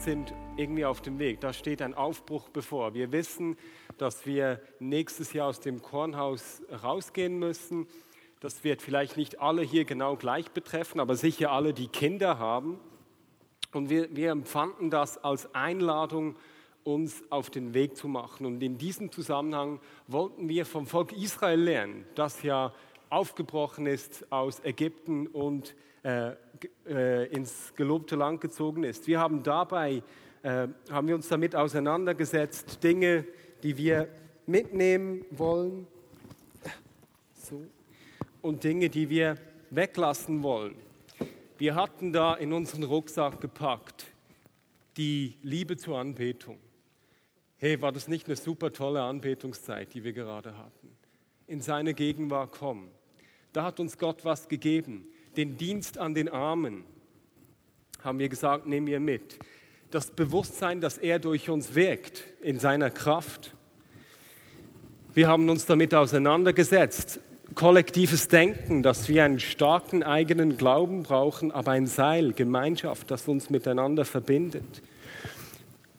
Sind irgendwie auf dem Weg. Da steht ein Aufbruch bevor. Wir wissen, dass wir nächstes Jahr aus dem Kornhaus rausgehen müssen. Das wird vielleicht nicht alle hier genau gleich betreffen, aber sicher alle, die Kinder haben. Und wir, wir empfanden das als Einladung, uns auf den Weg zu machen. Und in diesem Zusammenhang wollten wir vom Volk Israel lernen, das ja aufgebrochen ist aus Ägypten und äh, ins gelobte Land gezogen ist. Wir haben dabei, äh, haben wir uns damit auseinandergesetzt, Dinge, die wir mitnehmen wollen so, und Dinge, die wir weglassen wollen. Wir hatten da in unseren Rucksack gepackt die Liebe zur Anbetung. Hey, war das nicht eine super tolle Anbetungszeit, die wir gerade hatten? In seine Gegenwart kommen. Da hat uns Gott was gegeben. Den Dienst an den Armen, haben wir gesagt, nehmen wir mit. Das Bewusstsein, dass er durch uns wirkt, in seiner Kraft. Wir haben uns damit auseinandergesetzt. Kollektives Denken, dass wir einen starken eigenen Glauben brauchen, aber ein Seil, Gemeinschaft, das uns miteinander verbindet.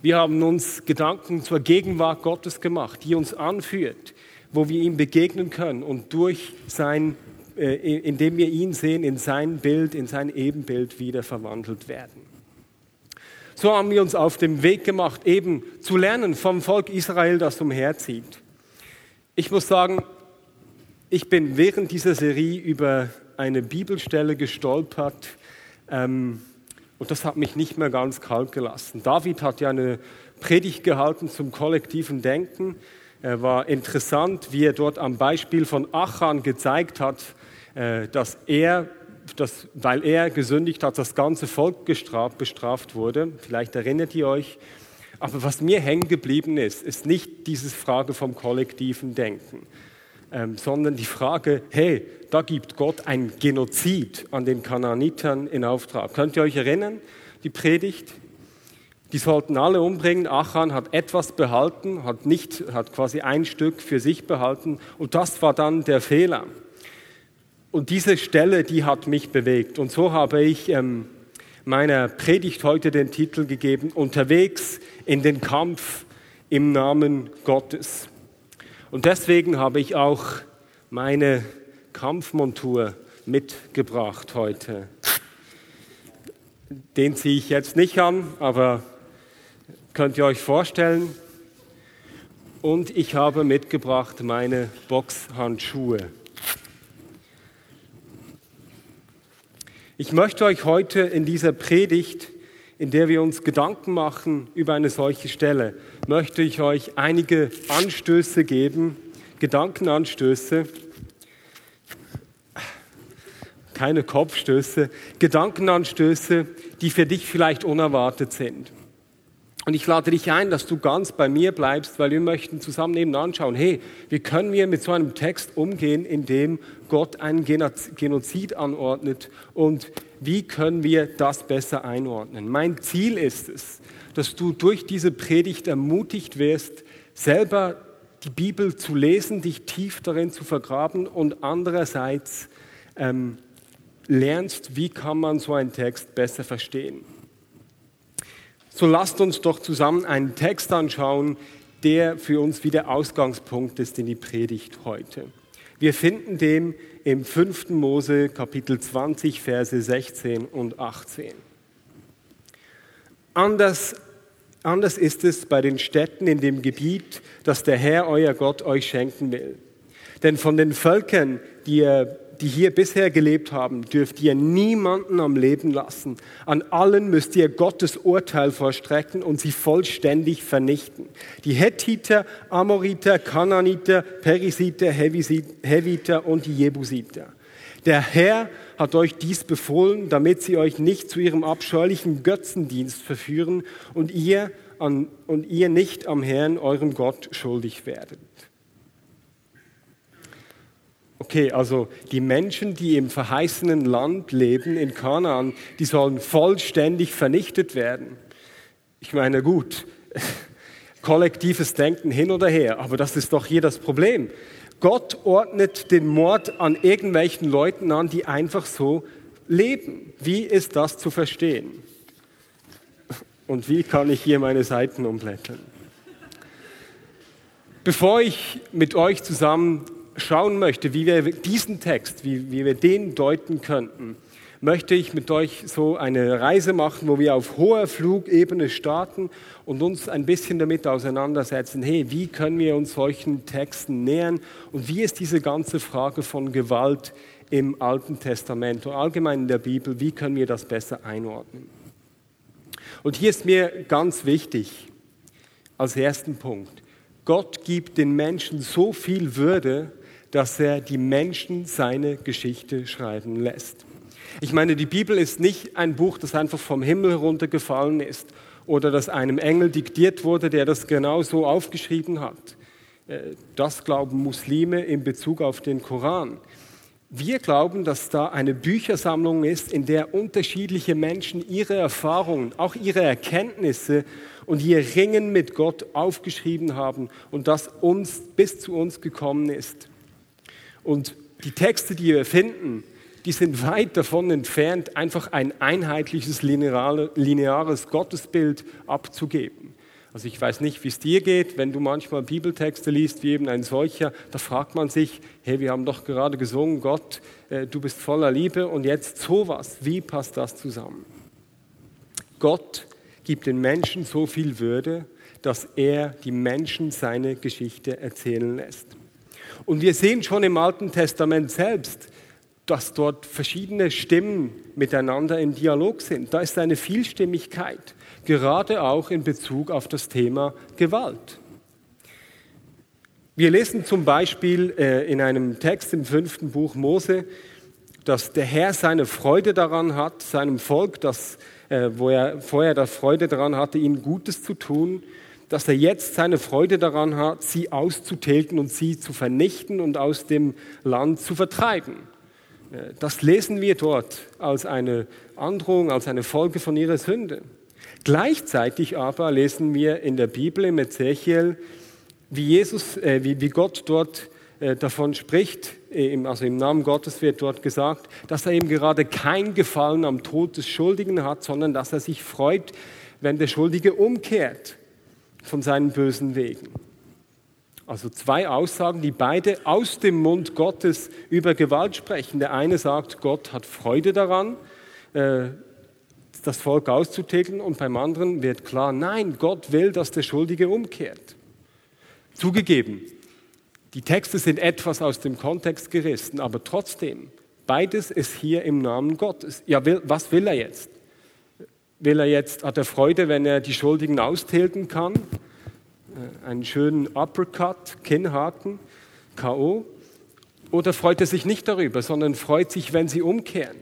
Wir haben uns Gedanken zur Gegenwart Gottes gemacht, die uns anführt, wo wir ihm begegnen können und durch sein, indem wir ihn sehen, in sein Bild, in sein Ebenbild wieder verwandelt werden. So haben wir uns auf dem Weg gemacht, eben zu lernen vom Volk Israel, das umherzieht. Ich muss sagen, ich bin während dieser Serie über eine Bibelstelle gestolpert, ähm, und das hat mich nicht mehr ganz kalt gelassen. David hat ja eine Predigt gehalten zum kollektiven Denken. Er war interessant, wie er dort am Beispiel von Achan gezeigt hat, äh, dass er, dass, weil er gesündigt hat, das ganze Volk gestraft, bestraft wurde. Vielleicht erinnert ihr euch. Aber was mir hängen geblieben ist, ist nicht diese Frage vom kollektiven Denken, ähm, sondern die Frage, hey, da gibt Gott ein Genozid an den Kanaanitern in Auftrag. Könnt ihr euch erinnern, die Predigt? Die sollten alle umbringen. Achan hat etwas behalten, hat, nicht, hat quasi ein Stück für sich behalten. Und das war dann der Fehler. Und diese Stelle, die hat mich bewegt. Und so habe ich ähm, meiner Predigt heute den Titel gegeben, Unterwegs in den Kampf im Namen Gottes. Und deswegen habe ich auch meine Kampfmontur mitgebracht heute. Den ziehe ich jetzt nicht an, aber könnt ihr euch vorstellen. Und ich habe mitgebracht meine Boxhandschuhe. Ich möchte euch heute in dieser Predigt, in der wir uns Gedanken machen über eine solche Stelle, möchte ich euch einige Anstöße geben, Gedankenanstöße, keine Kopfstöße, Gedankenanstöße, die für dich vielleicht unerwartet sind. Und ich lade dich ein, dass du ganz bei mir bleibst, weil wir möchten zusammen eben anschauen, hey, wie können wir mit so einem Text umgehen, in dem Gott einen Genozid anordnet und wie können wir das besser einordnen? Mein Ziel ist es, dass du durch diese Predigt ermutigt wirst, selber die Bibel zu lesen, dich tief darin zu vergraben und andererseits ähm, lernst, wie kann man so einen Text besser verstehen. So lasst uns doch zusammen einen Text anschauen, der für uns wieder Ausgangspunkt ist in die Predigt heute. Wir finden den im 5. Mose Kapitel 20, Verse 16 und 18. Anders, anders ist es bei den Städten in dem Gebiet, das der Herr, euer Gott, euch schenken will. Denn von den Völkern, die, er, die hier bisher gelebt haben, dürft ihr niemanden am Leben lassen. An allen müsst ihr Gottes Urteil vorstrecken und sie vollständig vernichten. Die Hethiter, Amoriter, Kananiter, Perisiter, Heviter und die Jebusiter. Der Herr hat euch dies befohlen, damit sie euch nicht zu ihrem abscheulichen Götzendienst verführen und ihr, an, und ihr nicht am Herrn, eurem Gott, schuldig werdet. Okay, also die Menschen, die im verheißenen Land leben, in Kanaan, die sollen vollständig vernichtet werden. Ich meine, gut, kollektives Denken hin oder her, aber das ist doch hier das Problem. Gott ordnet den Mord an irgendwelchen Leuten an, die einfach so leben. Wie ist das zu verstehen? Und wie kann ich hier meine Seiten umblättern? Bevor ich mit euch zusammen schauen möchte, wie wir diesen Text, wie, wie wir den deuten könnten, möchte ich mit euch so eine Reise machen, wo wir auf hoher Flugebene starten und uns ein bisschen damit auseinandersetzen, hey, wie können wir uns solchen Texten nähern und wie ist diese ganze Frage von Gewalt im Alten Testament und allgemein in der Bibel, wie können wir das besser einordnen? Und hier ist mir ganz wichtig, als ersten Punkt, Gott gibt den Menschen so viel Würde, dass er die Menschen seine Geschichte schreiben lässt. Ich meine, die Bibel ist nicht ein Buch, das einfach vom Himmel heruntergefallen ist oder das einem Engel diktiert wurde, der das genau so aufgeschrieben hat. Äh, das glauben Muslime in Bezug auf den Koran. Wir glauben, dass da eine Büchersammlung ist, in der unterschiedliche Menschen ihre Erfahrungen, auch ihre Erkenntnisse und ihr Ringen mit Gott aufgeschrieben haben und das uns bis zu uns gekommen ist. Und die Texte, die wir finden, die sind weit davon entfernt, einfach ein einheitliches, lineares Gottesbild abzugeben. Also ich weiß nicht, wie es dir geht, wenn du manchmal Bibeltexte liest, wie eben ein solcher, da fragt man sich, hey, wir haben doch gerade gesungen, Gott, äh, du bist voller Liebe und jetzt sowas, wie passt das zusammen? Gott gibt den Menschen so viel Würde, dass er die Menschen seine Geschichte erzählen lässt. Und wir sehen schon im Alten Testament selbst, dass dort verschiedene Stimmen miteinander im Dialog sind. Da ist eine Vielstimmigkeit, gerade auch in Bezug auf das Thema Gewalt. Wir lesen zum Beispiel äh, in einem Text im fünften Buch Mose, dass der Herr seine Freude daran hat, seinem Volk, das, äh, wo er vorher das Freude daran hatte, ihnen Gutes zu tun, dass er jetzt seine Freude daran hat, sie auszutilgen und sie zu vernichten und aus dem Land zu vertreiben. Äh, das lesen wir dort als eine Androhung, als eine Folge von ihrer Sünde. Gleichzeitig aber lesen wir in der Bibel im Ezechiel, wie, Jesus, äh, wie, wie Gott dort äh, davon spricht, äh, also im Namen Gottes wird dort gesagt, dass er eben gerade kein Gefallen am Tod des Schuldigen hat, sondern dass er sich freut, wenn der Schuldige umkehrt von seinen bösen Wegen. Also zwei Aussagen, die beide aus dem Mund Gottes über Gewalt sprechen. Der eine sagt, Gott hat Freude daran, äh, das Volk auszutilgen, und beim anderen wird klar, nein, Gott will, dass der Schuldige umkehrt. Zugegeben, die Texte sind etwas aus dem Kontext gerissen, aber trotzdem, beides ist hier im Namen Gottes. Ja, was will er jetzt? Will er jetzt, hat er Freude, wenn er die Schuldigen austilgen kann? Äh, einen schönen Uppercut, Kinnhaken, K.O. Oder freut er sich nicht darüber, sondern freut sich, wenn sie umkehren?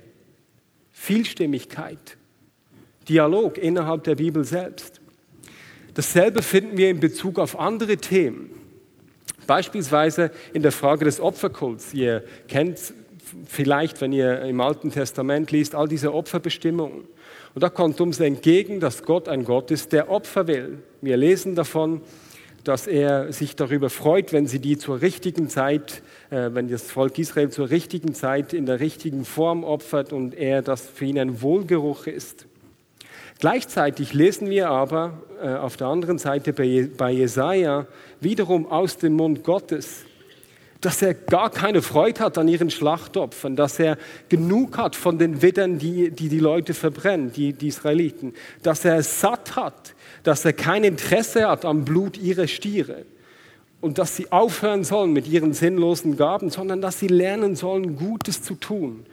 Vielstimmigkeit, Dialog innerhalb der Bibel selbst. Dasselbe finden wir in Bezug auf andere Themen. Beispielsweise in der Frage des Opferkults. Ihr kennt vielleicht, wenn ihr im Alten Testament liest, all diese Opferbestimmungen. Und da kommt uns entgegen, dass Gott ein Gott ist, der Opfer will. Wir lesen davon, dass er sich darüber freut, wenn sie die zur richtigen Zeit, äh, wenn das Volk Israel zur richtigen Zeit in der richtigen Form opfert und er das für ihn ein Wohlgeruch ist. Gleichzeitig lesen wir aber äh, auf der anderen Seite bei, bei Jesaja wiederum aus dem Mund Gottes, dass er gar keine Freude hat an ihren Schlachtopfern, dass er genug hat von den Widdern, die, die die Leute verbrennen, die, die Israeliten, dass er satt hat, dass er kein Interesse hat am Blut ihrer Stiere. und dass sie aufhören sollen mit ihren sinnlosen Gaben, sondern dass sie lernen sollen, Gutes zu tun.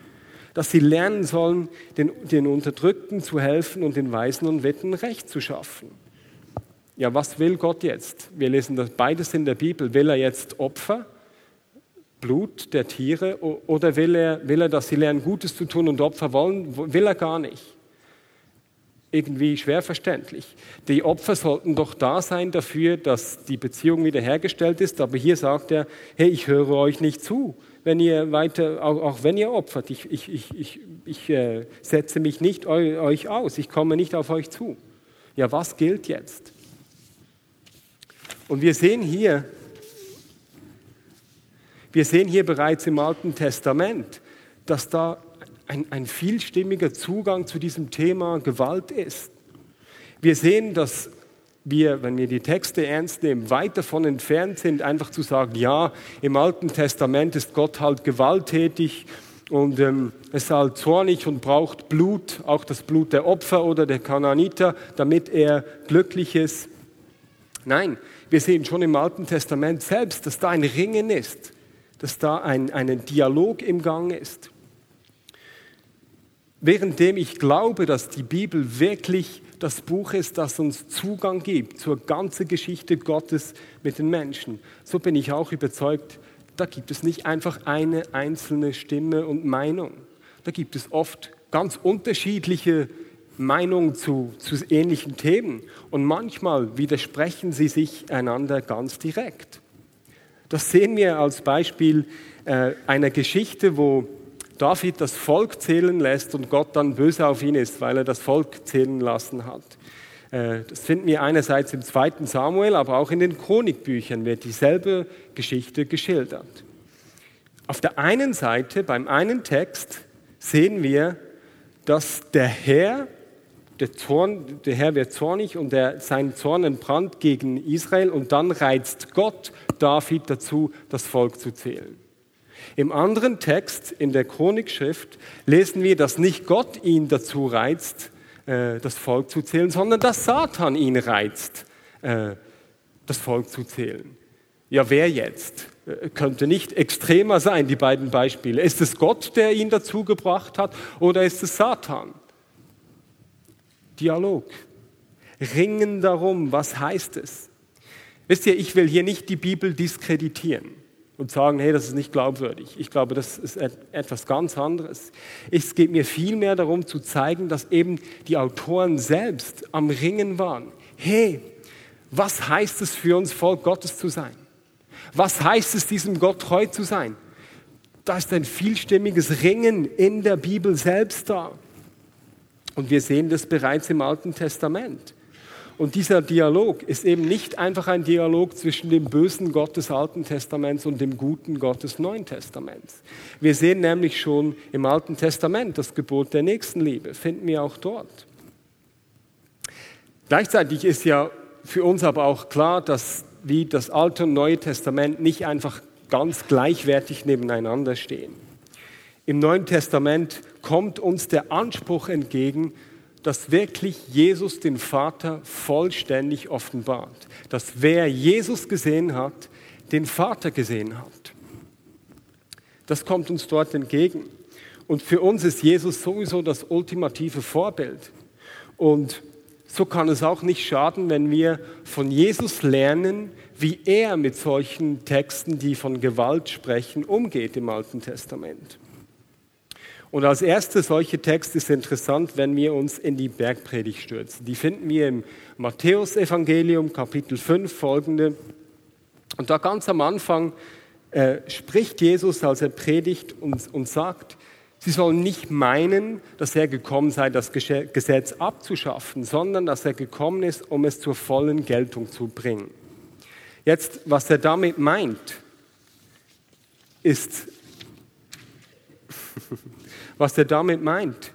Dass sie lernen sollen, den, den Unterdrückten zu helfen und den Weisen und Witten Recht zu schaffen. Ja, was will Gott jetzt? Wir lesen das beides in der Bibel. Will er jetzt Opfer, Blut der Tiere, oder will er, will er, dass sie lernen, Gutes zu tun und Opfer wollen? Will er gar nicht irgendwie schwer verständlich. Die Opfer sollten doch da sein dafür, dass die Beziehung wiederhergestellt ist, aber hier sagt er, hey, ich höre euch nicht zu, wenn ihr weiter, auch, auch wenn ihr opfert, ich, ich, ich, ich, ich äh, setze mich nicht eu, euch aus, ich komme nicht auf euch zu. Ja, was gilt jetzt? Und wir sehen hier, wir sehen hier bereits im Alten Testament, dass da ein, ein vielstimmiger Zugang zu diesem Thema Gewalt ist. Wir sehen, dass wir, wenn wir die Texte ernst nehmen, weit davon entfernt sind, einfach zu sagen, ja, im Alten Testament ist Gott halt gewalttätig und ähm, ist halt zornig und braucht Blut, auch das Blut der Opfer oder der Kananiter, damit er glücklich ist. Nein, wir sehen schon im Alten Testament selbst, dass da ein Ringen ist, dass da ein, ein Dialog im Gang ist währenddem ich glaube, dass die Bibel wirklich das Buch ist, das uns Zugang gibt zur ganzen Geschichte Gottes mit den Menschen, so bin ich auch überzeugt, da gibt es nicht einfach eine einzelne Stimme und Meinung. Da gibt es oft ganz unterschiedliche Meinungen zu, zu ähnlichen Themen und manchmal widersprechen sie sich einander ganz direkt. Das sehen wir als Beispiel äh, einer Geschichte, wo David das Volk zählen lässt und Gott dann böse auf ihn ist, weil er das Volk zählen lassen hat. Äh, das finden wir einerseits im zweiten Samuel, aber auch in den Chronikbüchern wird dieselbe Geschichte geschildert. Auf der einen Seite, beim einen Text, sehen wir, dass der Herr, der, Zorn, der Herr wird zornig und der, sein Zorn entbrannt gegen Israel und dann reizt Gott David dazu, das Volk zu zählen. Im anderen Text in der Chronikschrift lesen wir, dass nicht Gott ihn dazu reizt, äh, das Volk zu zählen, sondern dass Satan ihn reizt, äh, das Volk zu zählen. Ja, wer jetzt? Äh, könnte nicht extremer sein, die beiden Beispiele. Ist es Gott, der ihn dazu gebracht hat, oder ist es Satan? Dialog. Ringen darum, was heißt es? Wisst ihr, ich will hier nicht die Bibel diskreditieren und sagen, hey, das ist nicht glaubwürdig. Ich glaube, das ist etwas ganz anderes. Es geht mir vielmehr darum zu zeigen, dass eben die Autoren selbst am Ringen waren. Hey, was heißt es für uns, Volk Gottes zu sein? Was heißt es, diesem Gott treu zu sein? Da ist ein vielstimmiges Ringen in der Bibel selbst da. Und wir sehen das bereits im Alten Testament. Und dieser Dialog ist eben nicht einfach ein Dialog zwischen dem bösen Gott des Alten Testaments und dem guten Gott des Neuen Testaments. Wir sehen nämlich schon im Alten Testament das Gebot der Nächstenliebe, finden wir auch dort. Gleichzeitig ist ja für uns aber auch klar, dass wie das Alte und Neue Testament nicht einfach ganz gleichwertig nebeneinander stehen. Im Neuen Testament kommt uns der Anspruch entgegen, dass wirklich Jesus den Vater vollständig offenbart. Dass wer Jesus gesehen hat, den Vater gesehen hat. Das kommt uns dort entgegen. Und für uns ist Jesus sowieso das ultimative Vorbild. Und so kann es auch nicht schaden, wenn wir von Jesus lernen, wie er mit solchen Texten, die von Gewalt sprechen, umgeht im Alten Testament. Und als erster solche Text ist interessant, wenn wir uns in die Bergpredigt stürzen. Die finden wir im Matthäusevangelium Kapitel 5 folgende. Und da ganz am Anfang äh, spricht Jesus, als er predigt und, und sagt, Sie sollen nicht meinen, dass er gekommen sei, das Gesetz abzuschaffen, sondern dass er gekommen ist, um es zur vollen Geltung zu bringen. Jetzt, was er damit meint, ist Was er damit meint,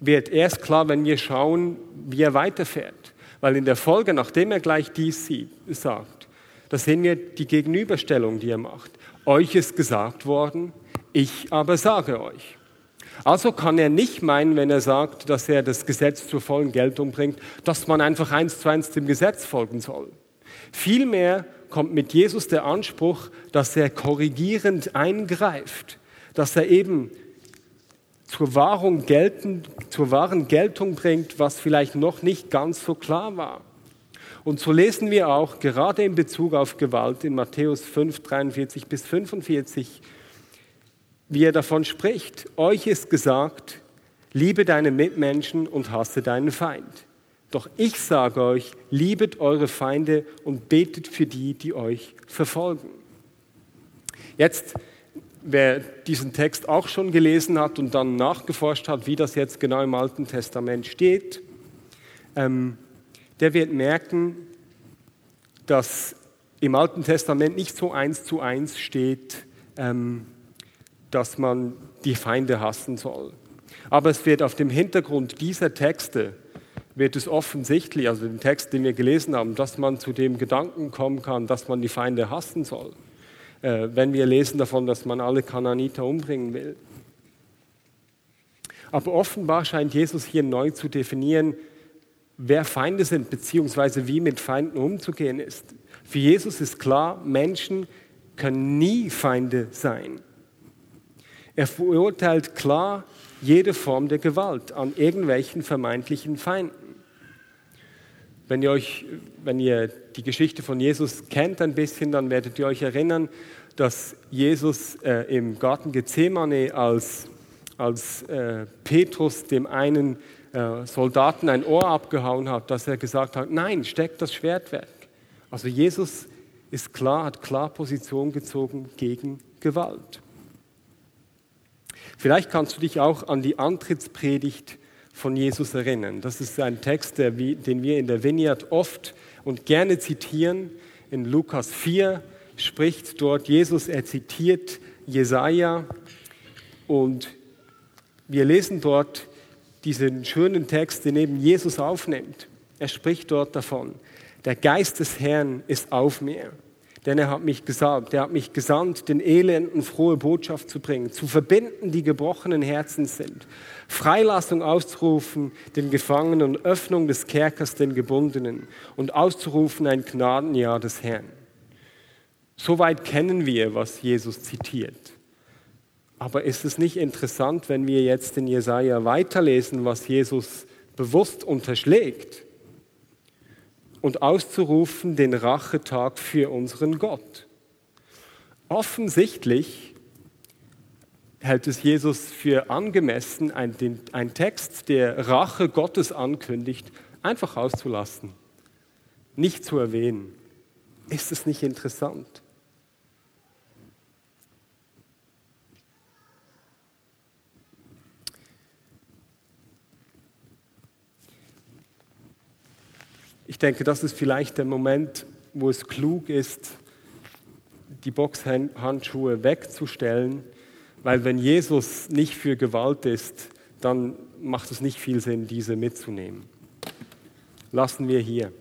wird erst klar, wenn wir schauen, wie er weiterfährt. Weil in der Folge, nachdem er gleich dies sieht, sagt, da sehen wir die Gegenüberstellung, die er macht. Euch ist gesagt worden, ich aber sage euch. Also kann er nicht meinen, wenn er sagt, dass er das Gesetz zur vollen Geltung bringt, dass man einfach eins zu eins dem Gesetz folgen soll. Vielmehr kommt mit Jesus der Anspruch, dass er korrigierend eingreift, dass er eben zur, Wahrung gelten, zur wahren Geltung bringt, was vielleicht noch nicht ganz so klar war. Und so lesen wir auch gerade in Bezug auf Gewalt in Matthäus 5, 43 bis 45, wie er davon spricht. Euch ist gesagt, liebe deine Mitmenschen und hasse deinen Feind. Doch ich sage euch, liebet eure Feinde und betet für die, die euch verfolgen. Jetzt, wer diesen Text auch schon gelesen hat und dann nachgeforscht hat, wie das jetzt genau im Alten Testament steht, ähm, der wird merken, dass im Alten Testament nicht so eins zu eins steht, ähm, dass man die Feinde hassen soll. Aber es wird auf dem Hintergrund dieser Texte, wird es offensichtlich, also den Text, den wir gelesen haben, dass man zu dem Gedanken kommen kann, dass man die Feinde hassen soll. Äh, wenn wir lesen davon, dass man alle Kananiter umbringen will. Aber offenbar scheint Jesus hier neu zu definieren, wer Feinde sind, beziehungsweise wie mit Feinden umzugehen ist. Für Jesus ist klar, Menschen können nie Feinde sein. Er verurteilt klar jede Form der Gewalt an irgendwelchen vermeintlichen Feinden. Wenn ihr, euch, wenn ihr die Geschichte von Jesus kennt ein bisschen, dann werdet ihr euch erinnern, dass Jesus äh, im Garten Gethsemane als, als äh, Petrus dem einen äh, Soldaten ein Ohr abgehauen hat, dass er gesagt hat, nein, steckt das Schwert weg. Also Jesus ist klar, hat klar Position gezogen gegen Gewalt. Vielleicht kannst du dich auch an die Antrittspredigt von Jesus erinnern. Das ist ein Text, den wir in der Vineyard oft und gerne zitieren. In Lukas 4 spricht dort Jesus, er zitiert Jesaja und wir lesen dort, diesen schönen Text, den eben Jesus aufnimmt. Er spricht dort davon, der Geist des Herrn ist auf mir, denn er hat mich gesagt, er hat mich gesandt, den Elenden frohe Botschaft zu bringen, zu verbinden, die gebrochenen Herzen sind, Freilassung auszurufen den Gefangenen und Öffnung des Kerkers den Gebundenen und auszurufen ein Gnadenjahr des Herrn. Soweit kennen wir, was Jesus zitiert. Aber ist es nicht interessant, wenn wir jetzt in Jesaja weiterlesen, was Jesus bewusst unterschlägt? Und auszurufen den Rachetag für unseren Gott. Offensichtlich hält es Jesus für angemessen, einen Text, der Rache Gottes ankündigt, einfach auszulassen, nicht zu erwähnen. Ist es nicht interessant? Ich denke, das ist vielleicht der Moment, wo es klug ist, die Boxhandschuhe wegzustellen, weil wenn Jesus nicht für Gewalt ist, dann macht es nicht viel Sinn, diese mitzunehmen. Lassen wir hier.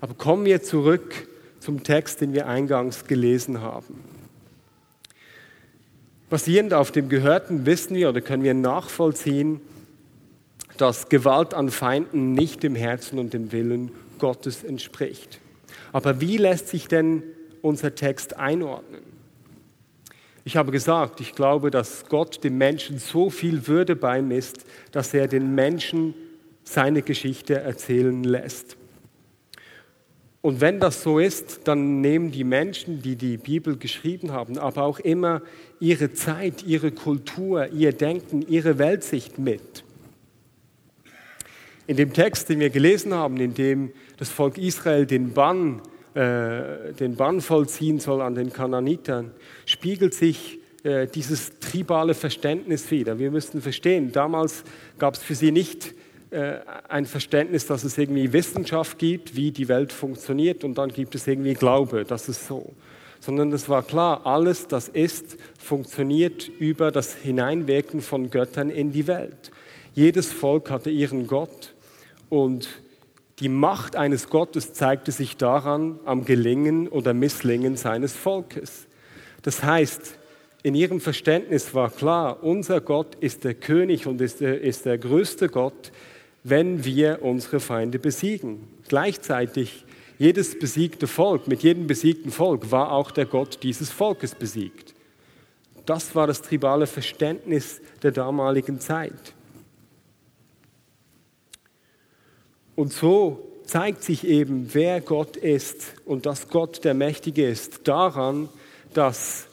Aber kommen wir zurück zum Text, den wir eingangs gelesen haben. Basierend auf dem Gehörten wissen wir oder können wir nachvollziehen, dass Gewalt an Feinden nicht dem Herzen und dem Willen Gottes entspricht. Aber wie lässt sich denn unser Text einordnen? Ich habe gesagt, ich glaube, dass Gott dem Menschen so viel Würde beimisst, dass er den Menschen seine Geschichte erzählen lässt. Und wenn das so ist, dann nehmen die Menschen, die die Bibel geschrieben haben, aber auch immer ihre Zeit, ihre Kultur, ihr Denken, ihre Weltsicht mit. In dem Text, den wir gelesen haben, in dem das Volk Israel den Bann, äh, den Bann vollziehen soll an den Kananitern, spiegelt sich äh, dieses tribale Verständnis wieder. Wir müssen verstehen, damals gab es für sie nicht äh, ein Verständnis, dass es irgendwie Wissenschaft gibt, wie die Welt funktioniert, und dann gibt es irgendwie Glaube, das ist so. Sondern es war klar, alles, das ist, funktioniert über das Hineinwirken von Göttern in die Welt. Jedes Volk hatte ihren Gott und die Macht eines Gottes zeigte sich daran am Gelingen oder Misslingen seines Volkes. Das heißt, in ihrem Verständnis war klar, unser Gott ist der König und ist der, ist der größte Gott, wenn wir unsere Feinde besiegen. Gleichzeitig Jedes besiegte Volk, mit jedem besiegten Volk war auch der Gott dieses Volkes besiegt. Das war das tribale Verständnis der damaligen Zeit. Und so zeigt sich eben, wer Gott ist und dass Gott der Mächtige ist, daran, dass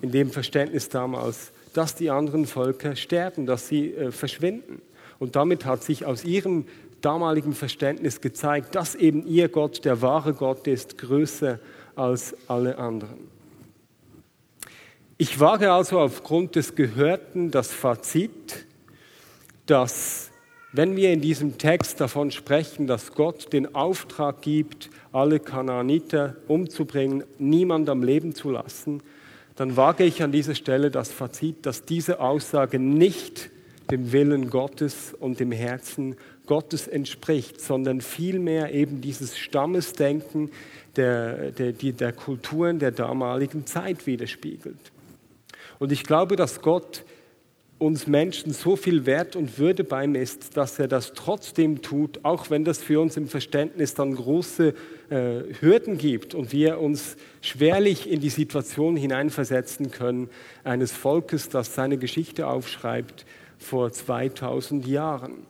in dem Verständnis damals, dass die anderen Völker sterben, dass sie äh, verschwinden. Und damit hat sich aus ihrem damaligen Verständnis gezeigt, dass eben ihr Gott der wahre Gott ist, größer als alle anderen. Ich wage also aufgrund des Gehörten das Fazit, dass wenn wir in diesem Text davon sprechen, dass Gott den Auftrag gibt, alle Kanaaniter umzubringen, niemand am Leben zu lassen, dann wage ich an dieser Stelle das Fazit, dass diese Aussage nicht dem Willen Gottes und dem Herzen Gottes entspricht, sondern vielmehr eben dieses Stammesdenken der, der, der Kulturen der damaligen Zeit widerspiegelt. Und ich glaube, dass Gott uns Menschen so viel Wert und Würde beimisst, dass er das trotzdem tut, auch wenn das für uns im Verständnis dann große äh, Hürden gibt und wir uns schwerlich in die Situation hineinversetzen können eines Volkes, das seine Geschichte aufschreibt vor 2000 Jahren.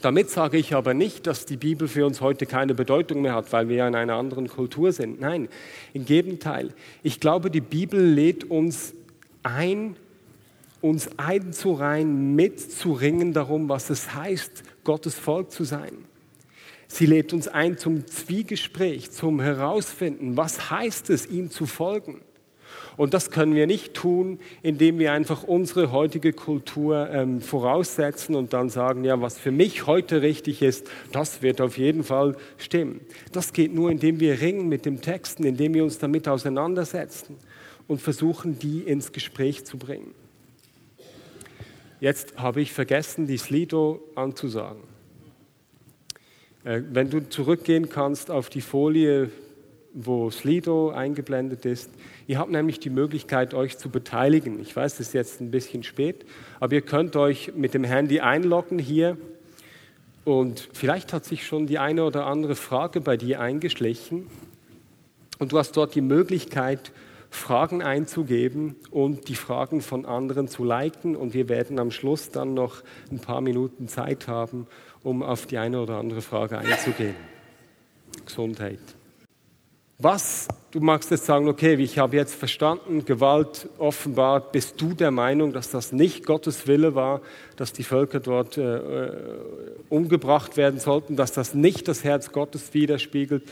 Damit sage ich aber nicht, dass die Bibel für uns heute keine Bedeutung mehr hat, weil wir ja in einer anderen Kultur sind. Nein, im Gegenteil. Ich glaube, die Bibel lädt uns ein, uns einzureihen, mitzuringen darum, was es heißt, Gottes Volk zu sein. Sie lädt uns ein zum Zwiegespräch, zum Herausfinden, was heißt es, ihm zu folgen. Und das können wir nicht tun, indem wir einfach unsere heutige Kultur ähm, voraussetzen und dann sagen, ja, was für mich heute richtig ist, das wird auf jeden Fall stimmen. Das geht nur, indem wir ringen mit dem Texten, indem wir uns damit auseinandersetzen und versuchen, die ins Gespräch zu bringen. Jetzt habe ich vergessen, die Slido anzusagen. Äh, wenn du zurückgehen kannst auf die Folie, wo Slido eingeblendet ist. Ihr habt nämlich die Möglichkeit, euch zu beteiligen. Ich weiß, es ist jetzt ein bisschen spät, aber ihr könnt euch mit dem Handy einloggen hier und vielleicht hat sich schon die eine oder andere Frage bei dir eingeschlichen und du hast dort die Möglichkeit, Fragen einzugeben und die Fragen von anderen zu liken. Und wir werden am Schluss dann noch ein paar Minuten Zeit haben, um auf die eine oder andere Frage einzugehen. Gesundheit. Was, du magst jetzt sagen, okay, ich habe jetzt verstanden, Gewalt offenbar, bist du der Meinung, dass das nicht Gottes Wille war, dass die Völker dort äh, äh umgebracht werden sollten, dass das nicht das Herz Gottes widerspiegelt?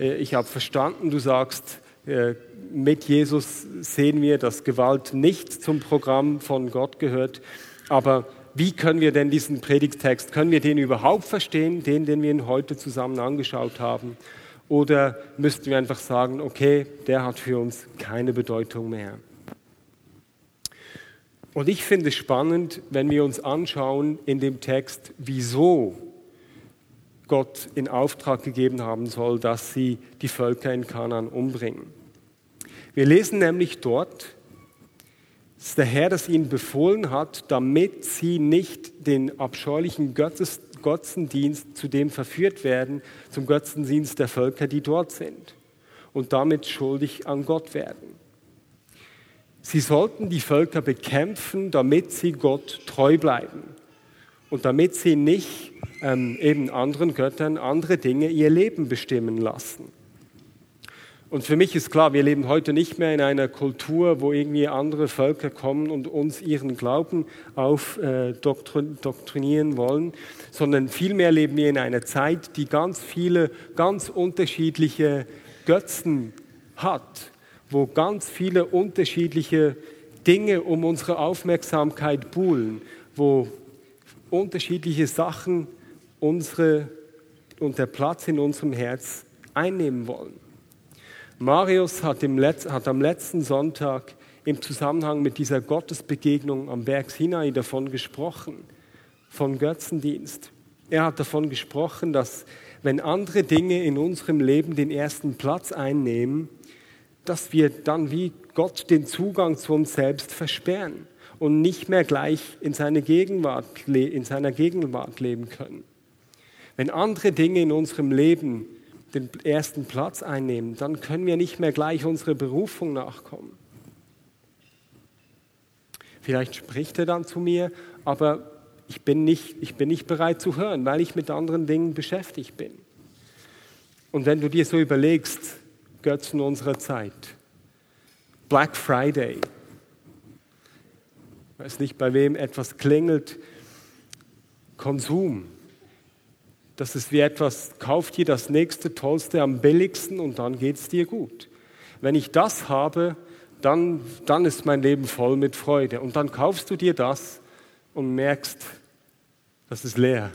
Äh, ich habe verstanden, du sagst, äh, mit Jesus sehen wir, dass Gewalt nicht zum Programm von Gott gehört. Aber wie können wir denn diesen Predigtext, können wir den überhaupt verstehen, den, den wir ihn heute zusammen angeschaut haben? Oder müssten wir einfach sagen, okay, der hat für uns keine Bedeutung mehr? Und ich finde es spannend, wenn wir uns anschauen in dem Text, wieso Gott in Auftrag gegeben haben soll, dass sie die Völker in Kanaan umbringen. Wir lesen nämlich dort, dass der Herr das ihnen befohlen hat, damit sie nicht den abscheulichen Götzes, Götzendienst zu dem verführt werden, zum Götzendienst der Völker, die dort sind und damit schuldig an Gott werden. Sie sollten die Völker bekämpfen, damit sie Gott treu bleiben und damit sie nicht ähm, eben anderen Göttern andere Dinge ihr Leben bestimmen lassen. Und für mich ist klar, wir leben heute nicht mehr in einer Kultur, wo irgendwie andere Völker kommen und uns ihren Glauben aufdoktrinieren äh, wollen, sondern vielmehr leben wir in einer Zeit, die ganz viele, ganz unterschiedliche Götzen hat, wo ganz viele unterschiedliche Dinge um unsere Aufmerksamkeit buhlen, wo unterschiedliche Sachen unsere und der Platz in unserem Herz einnehmen wollen. Marius hat, hat, am letzten Sonntag im Zusammenhang mit dieser Gottesbegegnung am Berg Sinai davon gesprochen, von Götzendienst. Er hat davon gesprochen, dass wenn andere Dinge in unserem Leben den ersten Platz einnehmen, dass wir dann wie Gott den Zugang zu uns selbst versperren und nicht mehr gleich in, seine Gegenwart, in seiner Gegenwart leben können. Wenn andere Dinge in unserem Leben den ersten Platz einnehmen, dann können wir nicht mehr gleich unserer Berufung nachkommen. Vielleicht spricht er dann zu mir, aber ich bin nicht, ich bin nicht bereit zu hören, weil ich mit anderen Dingen beschäftigt bin. Und wenn du dir so überlegst, Götzen unserer Zeit, Black Friday, ich weiß nicht, bei wem etwas klingelt, Konsum, das ist wie etwas, kauft dir das nächste, tollste am billigsten und dann geht es dir gut. Wenn ich das habe, dann, dann ist mein Leben voll mit Freude. Und dann kaufst du dir das und merkst, das ist leer,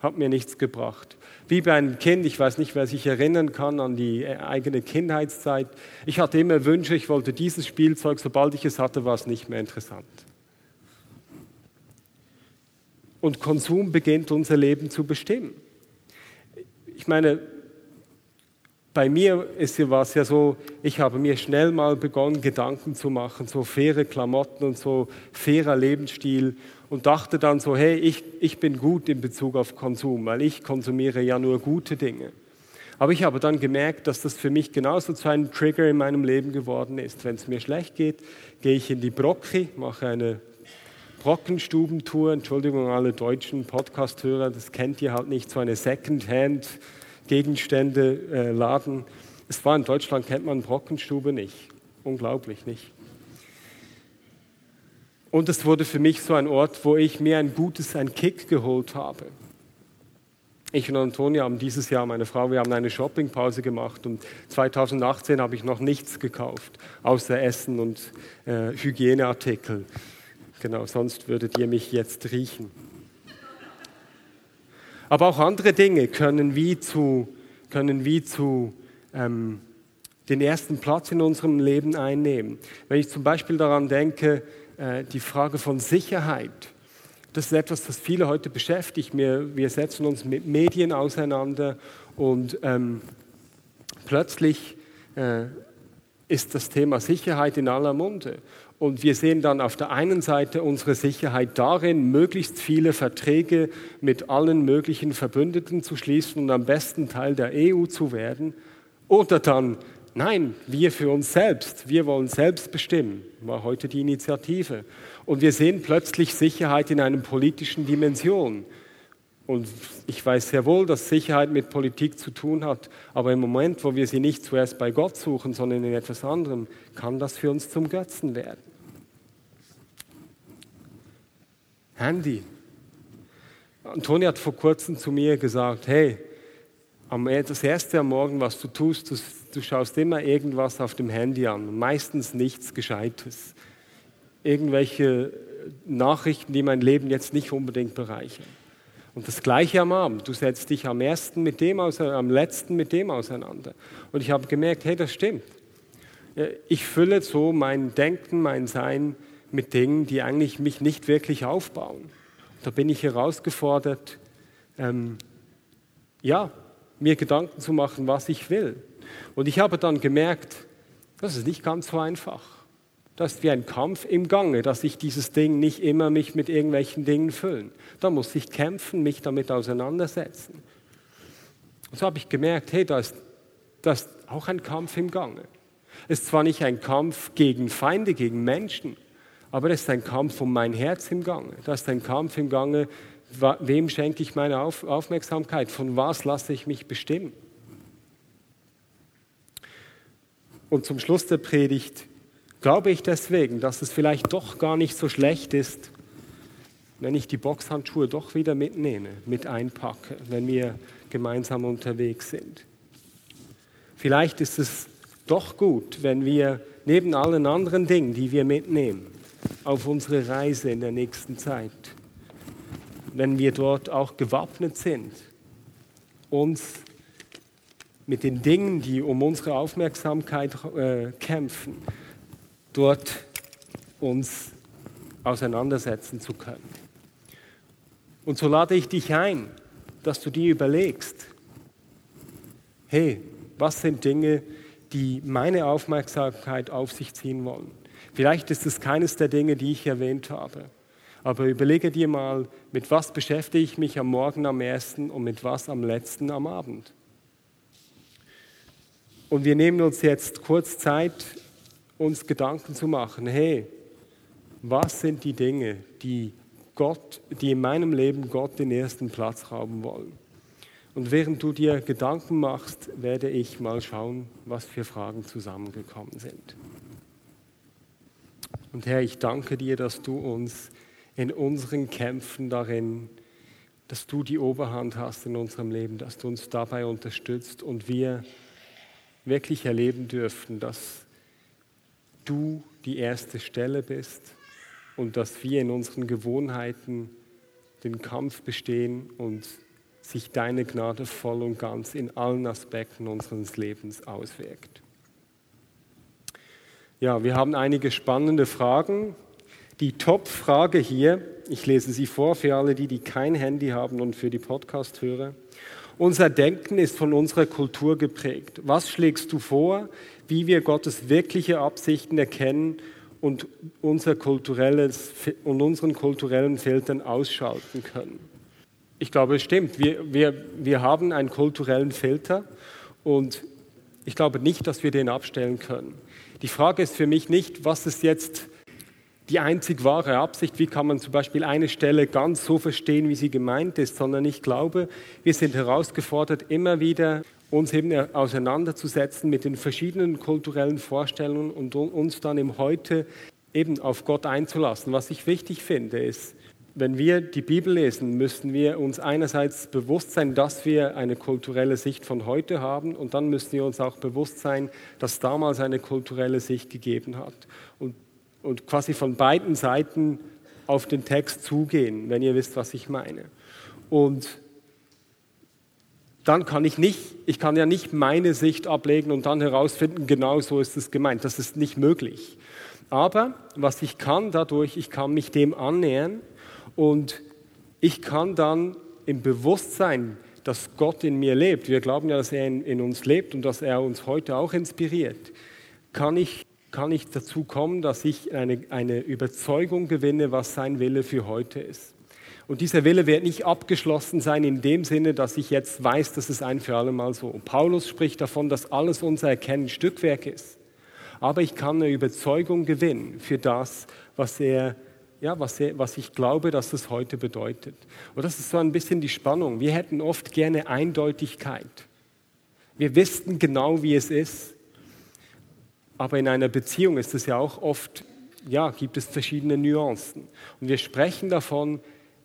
hat mir nichts gebracht. Wie bei einem Kind, ich weiß nicht, wer sich erinnern kann an die eigene Kindheitszeit. Ich hatte immer Wünsche, ich wollte dieses Spielzeug, sobald ich es hatte, war es nicht mehr interessant. Und Konsum beginnt unser Leben zu bestimmen. Ich meine, bei mir ist war es ja so, ich habe mir schnell mal begonnen, Gedanken zu machen, so faire Klamotten und so fairer Lebensstil und dachte dann so, hey, ich, ich bin gut in Bezug auf Konsum, weil ich konsumiere ja nur gute Dinge. Aber ich habe dann gemerkt, dass das für mich genauso zu einem Trigger in meinem Leben geworden ist. Wenn es mir schlecht geht, gehe ich in die Brocki, mache eine Brockenstubentour. Entschuldigung, alle deutschen Podcast-Hörer, das kennt ihr halt nicht, so eine Second-Hand- Gegenstände äh. Es war in Deutschland, kennt man Brockenstube nicht. Unglaublich, nicht? Und es wurde für mich so ein Ort, wo ich mir ein gutes, ein Kick geholt habe. Ich und Antonia haben dieses Jahr, meine Frau, wir haben eine Shoppingpause gemacht und 2018 habe ich noch nichts gekauft, außer Essen und äh, Hygieneartikel. Genau, sonst würdet ihr mich jetzt riechen. Aber auch andere Dinge können wie zu, können wie zu ähm, den ersten Platz in unserem Leben einnehmen. Wenn ich zum Beispiel daran denke, äh, die Frage von Sicherheit, das ist etwas, das viele heute beschäftigt. Wir, wir setzen uns mit Medien auseinander und ähm, plötzlich äh, ist das Thema Sicherheit in aller Munde. Und wir sehen dann auf der einen Seite unsere Sicherheit darin, möglichst viele Verträge mit allen möglichen Verbündeten zu schließen und am besten Teil der EU zu werden. Oder dann, nein, wir für uns selbst, wir wollen selbst bestimmen, war heute die Initiative. Und wir sehen plötzlich Sicherheit in einer politischen Dimension. Und ich weiß sehr wohl, dass Sicherheit mit Politik zu tun hat, aber im Moment, wo wir sie nicht zuerst bei Gott suchen, sondern in etwas anderem, kann das für uns zum Götzen werden. Handy. Antonia hat vor kurzem zu mir gesagt, hey, das erste am Morgen, was du tust, du, du schaust immer irgendwas auf dem Handy an, meistens nichts Gescheites. Irgendwelche Nachrichten, die mein Leben jetzt nicht unbedingt bereichern. Und das Gleiche am Abend. Du setzt dich am ersten mit dem auseinander, am letzten mit dem auseinander. Und ich habe gemerkt, hey, das stimmt. Ich fülle so mein Denken, mein Sein mit Dingen, die eigentlich mich nicht wirklich aufbauen. Da bin ich herausgefordert, ähm, ja, mir Gedanken zu machen, was ich will. Und ich habe dann gemerkt, das ist nicht ganz so einfach. Das ist wie ein Kampf im Gange, dass ich dieses Ding nicht immer mich mit irgendwelchen Dingen füllen. Da muss ich kämpfen, mich damit auseinandersetzen. Und so habe ich gemerkt, hey, da ist, da ist auch ein Kampf im Gange. Es ist zwar nicht ein Kampf gegen Feinde, gegen Menschen, aber es ist ein Kampf um mein Herz im Gange. Das ist ein Kampf im Gange, wem schenke ich meine Aufmerksamkeit, von was lasse ich mich bestimmen. Und zum Schluss der Predigt glaube ich deswegen, dass es vielleicht doch gar nicht so schlecht ist, wenn ich die Boxhandschuhe doch wieder mitnehme, mit einpacke, wenn wir gemeinsam unterwegs sind. Vielleicht ist es doch gut, wenn wir neben allen anderen Dingen, die wir mitnehmen, auf unsere Reise in der nächsten Zeit, wenn wir dort auch gewappnet sind, uns mit den Dingen, die um unsere Aufmerksamkeit äh, kämpfen, dort uns auseinandersetzen zu können. Und so lade ich dich ein, dass du dir überlegst, hey, was sind Dinge, die meine Aufmerksamkeit auf sich ziehen wollen? Vielleicht ist es keines der Dinge, die ich erwähnt habe. Aber überlege dir mal, mit was beschäftige ich mich am Morgen am ersten und mit was am letzten am Abend. Und wir nehmen uns jetzt kurz Zeit, uns Gedanken zu machen, hey, was sind die Dinge, die Gott, die in meinem Leben Gott den ersten Platz rauben wollen? Und während du dir Gedanken machst, werde ich mal schauen, was für Fragen zusammengekommen sind. Und Herr, ich danke dir, dass du uns in unseren Kämpfen darin, dass du die Oberhand hast in unserem Leben, dass du uns dabei unterstützt und wir wirklich erleben dürfen, dass du die erste Stelle bist und dass wir in unseren Gewohnheiten den Kampf bestehen und sich deine Gnade voll und ganz in allen Aspekten unseres Lebens auswirkt. Ja, wir haben einige spannende Fragen. Die Top-Frage hier, ich lese sie vor für alle, die, die kein Handy haben und für die Podcast-Hörer. Unser Denken ist von unserer Kultur geprägt. Was schlägst du vor, wie wir Gottes wirkliche Absichten erkennen und, unser kulturelles, und unseren kulturellen Filtern ausschalten können? Ich glaube, es stimmt. Wir, wir, wir haben einen kulturellen Filter und ich glaube nicht, dass wir den abstellen können. Die Frage ist für mich nicht, was ist jetzt die einzig wahre Absicht, wie kann man zum Beispiel eine Stelle ganz so verstehen, wie sie gemeint ist, sondern ich glaube, wir sind herausgefordert, immer wieder uns eben auseinanderzusetzen mit den verschiedenen kulturellen Vorstellungen und uns dann im Heute eben auf Gott einzulassen. Was ich wichtig finde, ist, wenn wir die Bibel lesen, müssen wir uns einerseits bewusst sein, dass wir eine kulturelle Sicht von heute haben und dann müssen wir uns auch bewusst sein, dass damals eine kulturelle Sicht gegeben hat. Und, und quasi von beiden Seiten auf den Text zugehen, wenn ihr wisst, was ich meine. Und dann kann ich nicht, ich kann ja nicht meine Sicht ablegen und dann herausfinden, genau so ist es gemeint. Das ist nicht möglich. Aber was ich kann dadurch, ich kann mich dem annähern und ich kann dann im Bewusstsein, dass Gott in mir lebt, wir glauben ja, dass er in, in uns lebt und dass er uns heute auch inspiriert, kann ich, kann ich dazu kommen, dass ich eine, eine Überzeugung gewinne, was sein Wille für heute ist. Und dieser Wille wird nicht abgeschlossen sein in dem Sinne, dass ich jetzt weiß, dass es ein für alle Mal so. Und Paulus spricht davon, dass alles unser Erkennen Stückwerk ist. Aber ich kann eine Überzeugung gewinnen für das, was er ja, was, was ich glaube, dass es heute bedeutet. Und das ist so ein bisschen die Spannung. Wir hätten oft gerne Eindeutigkeit. Wir wüssten genau, wie es ist. Aber in einer Beziehung ist es ja auch oft, ja, gibt es verschiedene Nuancen. Und wir sprechen davon,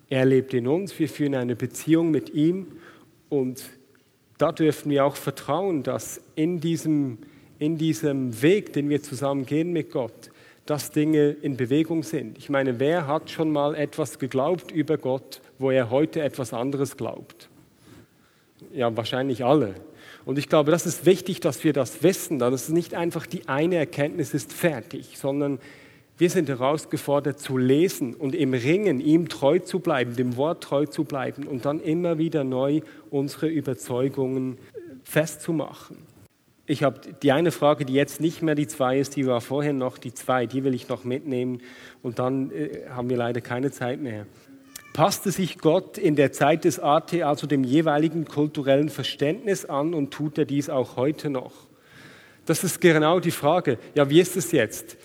er lebt in uns, wir führen eine Beziehung mit ihm und da dürfen wir auch vertrauen, dass in diesem, in diesem Weg, den wir zusammen gehen mit Gott, dass Dinge in Bewegung sind. Ich meine, wer hat schon mal etwas geglaubt über Gott, wo er heute etwas anderes glaubt? Ja, wahrscheinlich alle. Und ich glaube, das ist wichtig, dass wir das wissen, dass es nicht einfach die eine Erkenntnis ist fertig, sondern wir sind herausgefordert zu lesen und im Ringen ihm treu zu bleiben, dem Wort treu zu bleiben und dann immer wieder neu unsere Überzeugungen festzumachen. Ich habe die eine Frage, die jetzt nicht mehr die zwei ist, die war vorher noch die zwei, die will ich noch mitnehmen und dann äh, haben wir leider keine Zeit mehr. Passte sich Gott in der Zeit des AT also dem jeweiligen kulturellen Verständnis an und tut er dies auch heute noch? Das ist genau die Frage. Ja, wie ist es jetzt?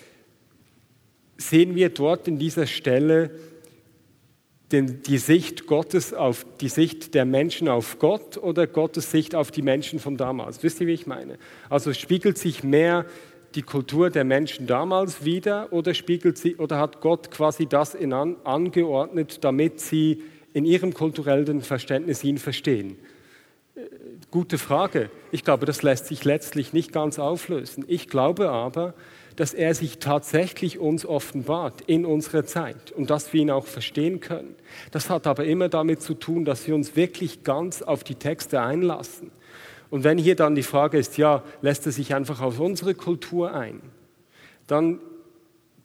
Sehen wir dort in dieser Stelle den, die Sicht Gottes auf die Sicht der Menschen auf Gott oder Gottes Sicht auf die Menschen von damals. Wisst ihr, wie ich meine? Also spiegelt sich mehr die Kultur der Menschen damals wieder oder spiegelt sie oder hat Gott quasi das in an, angeordnet, damit sie in ihrem kulturellen Verständnis ihn verstehen? Äh, gute Frage. Ich glaube, das lässt sich letztlich nicht ganz auflösen. Ich glaube aber, dass er sich tatsächlich uns offenbart in unserer Zeit und dass wir ihn auch verstehen können. Das hat aber immer damit zu tun, dass wir uns wirklich ganz auf die Texte einlassen. Und wenn hier dann die Frage ist, ja, lässt er sich einfach auf unsere Kultur ein, dann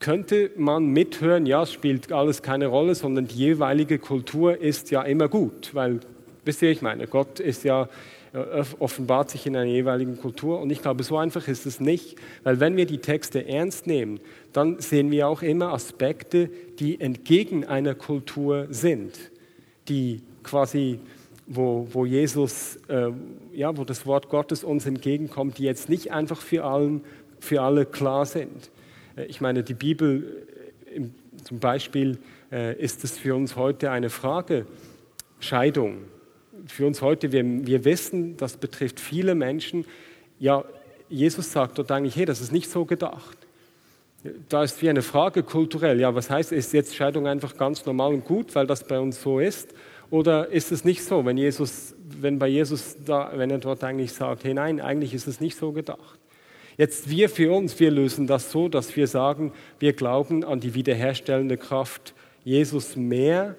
könnte man mithören, ja, es spielt alles keine Rolle, sondern die jeweilige Kultur ist ja immer gut, weil, wisst ihr, ich meine, Gott ist ja offenbart sich in einer jeweiligen Kultur. Und ich glaube, so einfach ist es nicht, weil wenn wir die Texte ernst nehmen, dann sehen wir auch immer Aspekte, die entgegen einer Kultur sind, die quasi, wo, wo Jesus, äh, ja, wo das Wort Gottes uns entgegenkommt, die jetzt nicht einfach für, allen, für alle klar sind. Äh, ich meine, die Bibel äh, zum Beispiel äh, ist es für uns heute eine Frage, Scheidung. Für uns heute, wir, wir wissen, das betrifft viele Menschen. Ja, Jesus sagt dort eigentlich, hey, das ist nicht so gedacht. Da ist wie eine Frage kulturell, ja, was heißt, ist jetzt Scheidung einfach ganz normal und gut, weil das bei uns so ist? Oder ist es nicht so, wenn, Jesus, wenn bei Jesus, da, wenn er dort eigentlich sagt, hey nein, eigentlich ist es nicht so gedacht. Jetzt wir für uns, wir lösen das so, dass wir sagen, wir glauben an die wiederherstellende Kraft Jesus mehr,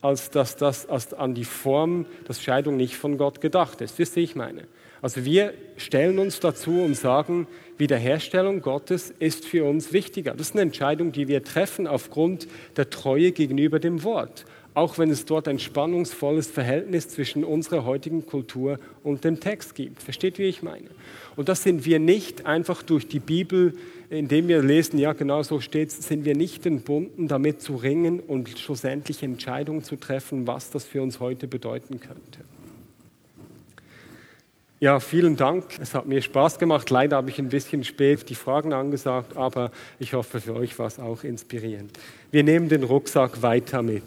als dass das als an die Form, dass Scheidung nicht von Gott gedacht ist. Wisst ihr, ich meine? Also wir stellen uns dazu und sagen, Wiederherstellung Gottes ist für uns wichtiger. Das ist eine Entscheidung, die wir treffen aufgrund der Treue gegenüber dem Wort auch wenn es dort ein spannungsvolles Verhältnis zwischen unserer heutigen Kultur und dem Text gibt. Versteht, wie ich meine? Und das sind wir nicht einfach durch die Bibel, indem wir lesen, ja genau so steht es, sind wir nicht entbunden, damit zu ringen und schlussendlich Entscheidungen zu treffen, was das für uns heute bedeuten könnte. Ja, vielen Dank. Es hat mir Spaß gemacht. Leider habe ich ein bisschen spät die Fragen angesagt, aber ich hoffe, für euch war es auch inspirierend. Wir nehmen den Rucksack weiter mit.